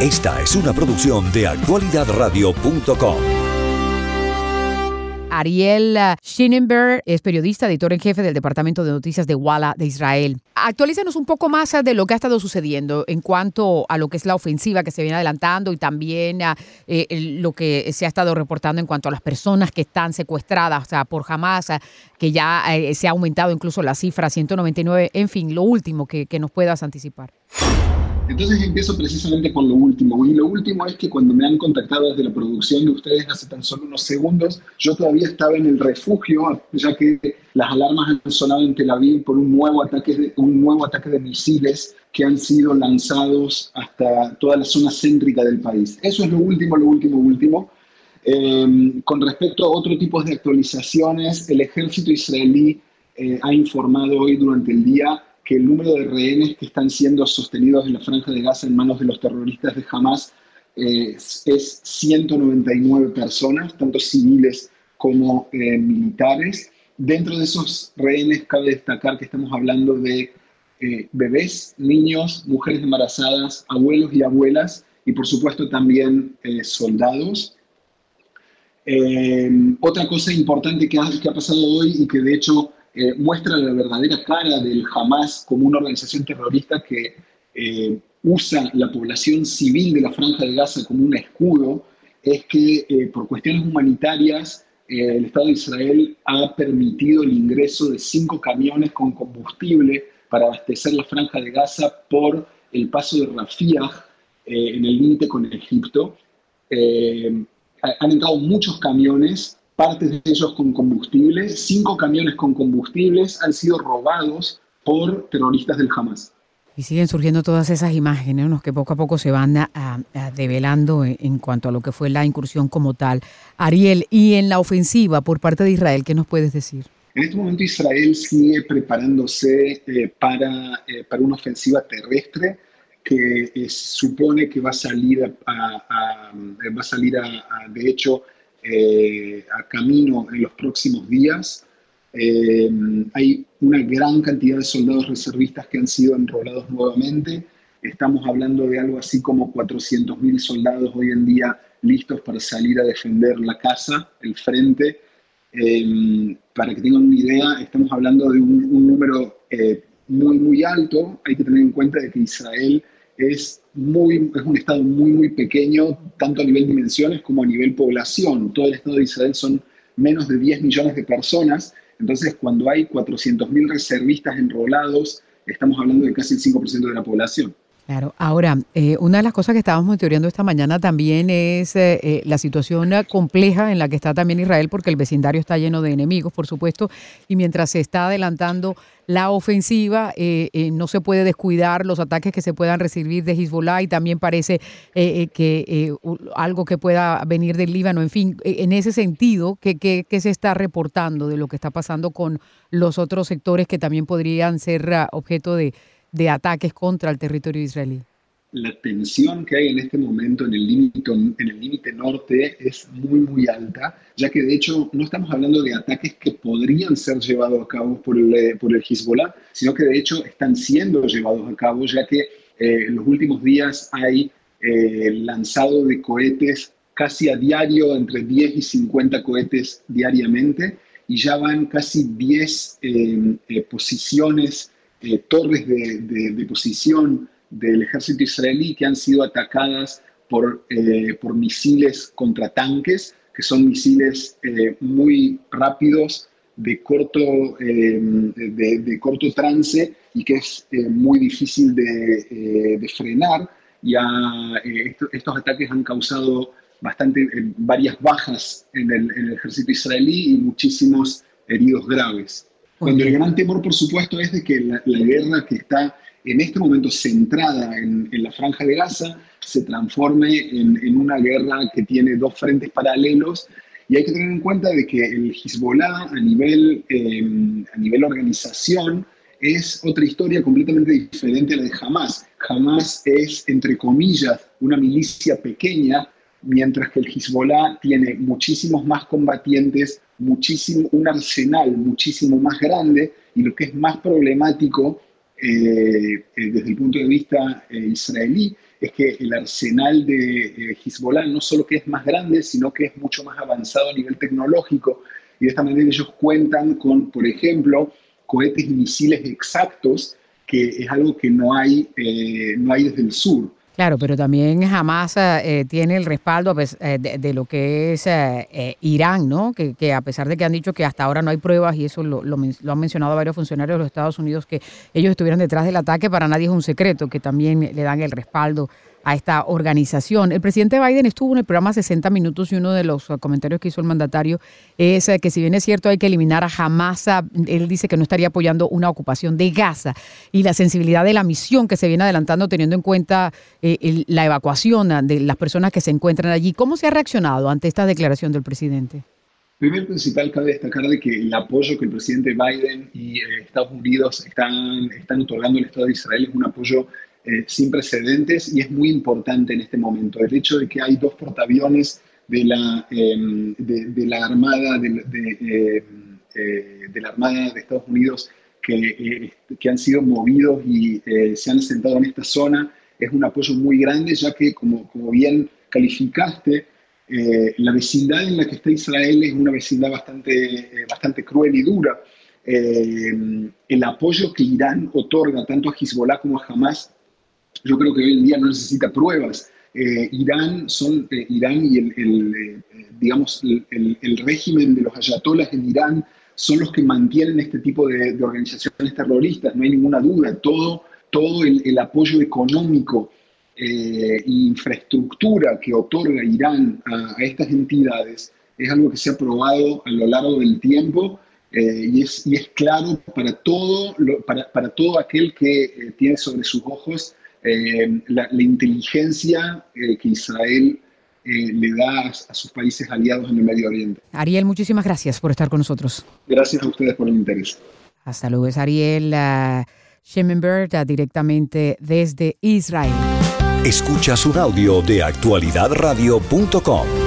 Esta es una producción de actualidadradio.com. Ariel Schinenberg es periodista, editor en jefe del Departamento de Noticias de Walla de Israel. Actualízanos un poco más de lo que ha estado sucediendo en cuanto a lo que es la ofensiva que se viene adelantando y también eh, lo que se ha estado reportando en cuanto a las personas que están secuestradas por Hamas, que ya eh, se ha aumentado incluso la cifra 199. En fin, lo último que nos puedas anticipar. Entonces empiezo precisamente con lo último. Y lo último es que cuando me han contactado desde la producción de ustedes hace tan solo unos segundos, yo todavía estaba en el refugio, ya que las alarmas han sonado en Tel Aviv por un nuevo ataque de, un nuevo ataque de misiles que han sido lanzados hasta toda la zona céntrica del país. Eso es lo último, lo último, último. Eh, con respecto a otro tipo de actualizaciones, el ejército israelí eh, ha informado hoy durante el día que el número de rehenes que están siendo sostenidos en la franja de Gaza en manos de los terroristas de Hamas eh, es 199 personas, tanto civiles como eh, militares. Dentro de esos rehenes cabe destacar que estamos hablando de eh, bebés, niños, mujeres embarazadas, abuelos y abuelas, y por supuesto también soldados. otra cosa importante que ha, que ha pasado hoy y que de hecho eh, muestra la verdadera cara del Hamas como una organización terrorista que eh, usa la población civil de la Franja de Gaza como un escudo, es que eh, por cuestiones humanitarias el Estado de Israel ha permitido el ingreso de cinco camiones con combustible para abastecer la Franja de Gaza por el paso de Rafiah en el límite con Egipto. han entrado muchos camiones partes de ellos con combustible. Cinco camiones con combustibles han sido robados por terroristas del Hamas. Y siguen surgiendo todas esas imágenes que poco a poco se van a, develando en, cuanto a lo que fue la incursión como tal. Ariel, y en la ofensiva por parte de Israel, ¿qué nos puedes decir? En este momento Israel sigue preparándose eh, para, eh, para una ofensiva terrestre que eh, supone que va a salir, a, va a, salir de hecho, eh, a camino en los próximos días. Eh, hay una gran cantidad de soldados reservistas que han sido enrolados nuevamente. Estamos hablando de algo así como 400.000 soldados hoy en día listos para salir a defender la casa, el frente. Eh, para que tengan una idea, estamos hablando de un, un número muy, muy alto. Hay que tener en cuenta de que Israel es, muy, es un estado muy, muy pequeño, tanto a nivel dimensiones como a nivel población. Todo el estado de Israel son menos de 10 millones de personas. Entonces, cuando hay 400.000 reservistas enrolados, estamos hablando de casi el 5% de la población. Claro, ahora, eh, una de las cosas que estábamos monitoreando esta mañana también es eh, eh, la situación compleja en la que está también Israel, porque el vecindario está lleno de enemigos, por supuesto, y mientras se está adelantando la ofensiva, no se puede descuidar los ataques que se puedan recibir de Hezbollah y también parece que algo que pueda venir del Líbano, en fin, en ese sentido, ¿qué, qué, se está reportando de lo que está pasando con los otros sectores que también podrían ser ah, objeto de de ataques contra el territorio israelí? La tensión que hay en este momento en el límite en el límite norte es muy muy alta, ya que de hecho no estamos hablando de ataques que podrían ser llevados a cabo por el, eh, por el Hezbollah, sino que de hecho están siendo llevados a cabo, ya que eh, en los últimos días hay eh, lanzado de cohetes casi a diario, entre 10 y 50 cohetes diariamente, y ya van casi 10 posiciones eh, torres de, posición del ejército israelí que han sido atacadas por, eh, por misiles contra tanques, que son misiles eh, muy rápidos, de corto, de, corto trance y que es muy difícil de, frenar. Ya estos ataques han causado bastante, varias bajas en el ejército israelí y muchísimos heridos graves. Cuando el gran temor, por supuesto, es de que la, guerra que está en este momento centrada en, la franja de Gaza se transforme en, una guerra que tiene dos frentes paralelos y hay que tener en cuenta de que el Hezbollah a nivel, em, a nivel organización es otra historia completamente diferente a la de Hamas. Hamas es, entre comillas, una milicia pequeña, mientras que el Hezbollah tiene muchísimos más combatientes, muchísimo, un arsenal muchísimo más grande y lo que es más problemático eh, eh, desde el punto de vista eh, israelí es que el arsenal de Hezbollah no solo que es más grande, sino que es mucho más avanzado a nivel tecnológico. Y de esta manera ellos cuentan con, por ejemplo, cohetes y misiles exactos, que es algo que no hay, no hay desde el sur. Claro, pero también jamás eh, tiene el respaldo eh, de, lo que es eh, Irán, ¿no? Que, a pesar de que han dicho que hasta ahora no hay pruebas, y eso lo, lo, han mencionado varios funcionarios de los Estados Unidos, que ellos estuvieron detrás del ataque, para nadie es un secreto, que también le dan el respaldo a esta organización. El presidente Biden estuvo en el programa 60 minutos y uno de los comentarios que hizo el mandatario es eh, que si bien es cierto hay que eliminar a Hamas, él dice que no estaría apoyando una ocupación de Gaza y la sensibilidad de la misión que se viene adelantando teniendo en cuenta eh, la evacuación de las personas que se encuentran allí. ¿Cómo se ha reaccionado ante esta declaración del presidente? Primero principal, cabe destacar de que el apoyo que el presidente Biden y eh, Estados Unidos están, están otorgando al Estado de Israel es un apoyo eh, sin precedentes y es muy importante en este momento. El hecho de que hay dos portaaviones de la, em, de, la Armada de, eh, eh, de, la Armada de Estados Unidos que, que han sido movidos y se han sentado en esta zona es un apoyo muy grande, ya que, como, como bien calificaste, la vecindad en la que está Israel es una vecindad bastante, bastante cruel y dura. el apoyo que Irán otorga tanto a Hezbollah como a Hamas yo creo que hoy en día no necesita pruebas. Eh, Irán, son, eh, Irán y el, eh, digamos, el, régimen de los ayatolas en Irán son los que mantienen este tipo de, organizaciones terroristas, no hay ninguna duda. Todo, todo el, apoyo económico e infraestructura que otorga Irán a, estas entidades es algo que se ha probado a lo largo del tiempo y, es, y, es, claro para todo, para, para, todo aquel que tiene sobre sus ojos eh, la, inteligencia eh, que Israel eh, le da a, sus países aliados en el Medio Oriente. Ariel, muchísimas gracias por estar con nosotros. Gracias a ustedes por el interés. Hasta luego. Es Ariel uh, directamente desde Israel. Escucha su audio de actualidadradio.com.